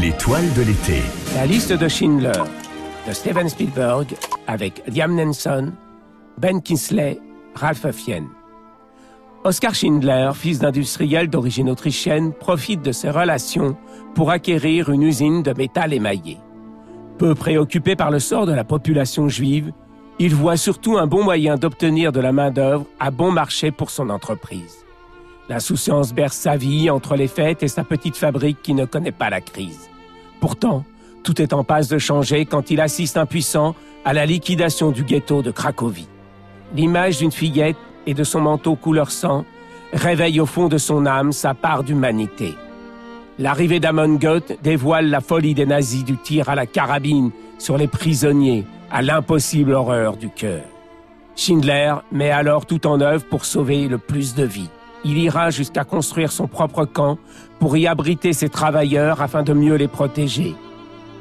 L'étoile de l'été. La liste de Schindler de Steven Spielberg avec Liam Neeson, Ben Kingsley, Ralph Fiennes. Oscar Schindler, fils d'industriel d'origine autrichienne, profite de ses relations pour acquérir une usine de métal émaillé. Peu préoccupé par le sort de la population juive, il voit surtout un bon moyen d'obtenir de la main-d'œuvre à bon marché pour son entreprise. L'insouciance berce sa vie entre les fêtes et sa petite fabrique qui ne connaît pas la crise. Pourtant, tout est en passe de changer quand il assiste impuissant à la liquidation du ghetto de Cracovie. L'image d'une fillette et de son manteau couleur sang réveille au fond de son âme sa part d'humanité. L'arrivée d'Amon dévoile la folie des nazis du tir à la carabine sur les prisonniers à l'impossible horreur du cœur. Schindler met alors tout en œuvre pour sauver le plus de vies. Il ira jusqu'à construire son propre camp pour y abriter ses travailleurs afin de mieux les protéger.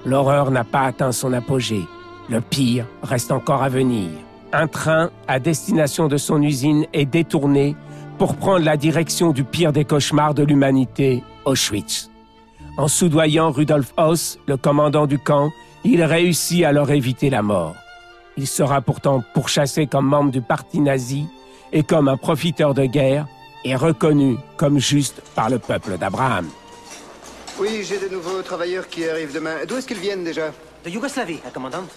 L'horreur n'a pas atteint son apogée. Le pire reste encore à venir. Un train à destination de son usine est détourné pour prendre la direction du pire des cauchemars de l'humanité, Auschwitz. En soudoyant Rudolf Hoss, le commandant du camp, il réussit à leur éviter la mort. Il sera pourtant pourchassé comme membre du parti nazi et comme un profiteur de guerre est reconnu comme juste par le peuple d'Abraham. Oui, j'ai de nouveaux travailleurs qui arrivent demain. D'où est-ce qu'ils viennent déjà? De Yougoslavie, la commandante.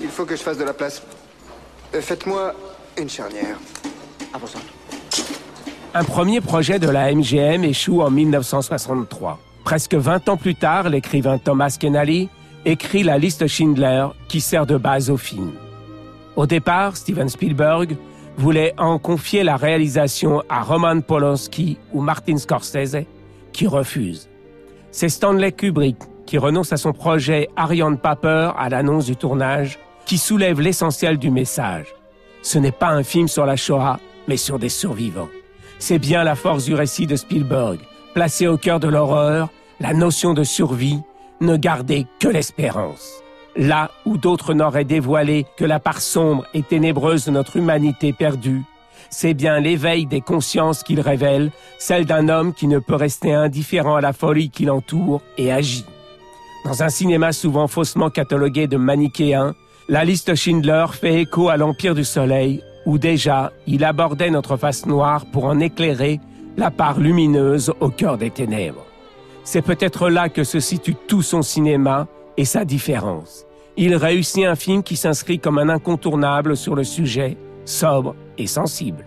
Il faut que je fasse de la place. Euh, Faites-moi une charnière. À vos ordres. Un premier projet de la MGM échoue en 1963. Presque 20 ans plus tard, l'écrivain Thomas Kennedy écrit la liste Schindler qui sert de base au film. Au départ, Steven Spielberg voulait en confier la réalisation à Roman Polanski ou Martin Scorsese, qui refusent. C'est Stanley Kubrick qui renonce à son projet Ariane Paper à l'annonce du tournage, qui soulève l'essentiel du message. Ce n'est pas un film sur la Shoah, mais sur des survivants. C'est bien la force du récit de Spielberg, placé au cœur de l'horreur, la notion de survie, ne garder que l'espérance là où d'autres n'auraient dévoilé que la part sombre et ténébreuse de notre humanité perdue, c'est bien l'éveil des consciences qu'il révèle, celle d'un homme qui ne peut rester indifférent à la folie qui l'entoure et agit. Dans un cinéma souvent faussement catalogué de manichéen, la liste Schindler fait écho à l'Empire du Soleil, où déjà il abordait notre face noire pour en éclairer la part lumineuse au cœur des ténèbres. C'est peut-être là que se situe tout son cinéma, et sa différence. Il réussit un film qui s'inscrit comme un incontournable sur le sujet, sobre et sensible.